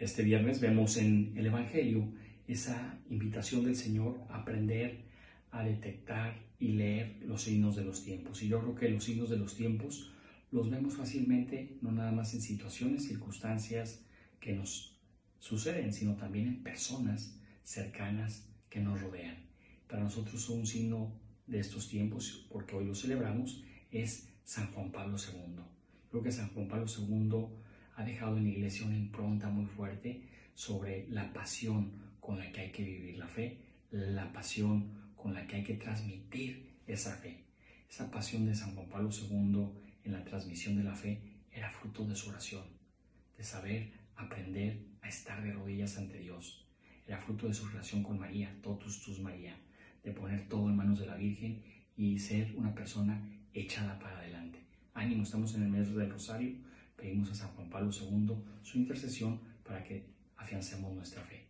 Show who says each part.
Speaker 1: Este viernes vemos en el Evangelio esa invitación del Señor a aprender a detectar y leer los signos de los tiempos. Y yo creo que los signos de los tiempos los vemos fácilmente, no nada más en situaciones, circunstancias que nos suceden, sino también en personas cercanas que nos rodean. Para nosotros un signo de estos tiempos, porque hoy lo celebramos, es San Juan Pablo II. Creo que San Juan Pablo II ha dejado en la iglesia una impronta muy fuerte sobre la pasión con la que hay que vivir la fe, la pasión con la que hay que transmitir esa fe. Esa pasión de San Juan Pablo II en la transmisión de la fe era fruto de su oración, de saber aprender a estar de rodillas ante Dios. Era fruto de su relación con María, totus tus María, de poner todo en manos de la Virgen y ser una persona echada para adelante. Ánimo, estamos en el mes del Rosario, pedimos a San Juan Pablo II su intercesión para que afiancemos nuestra fe.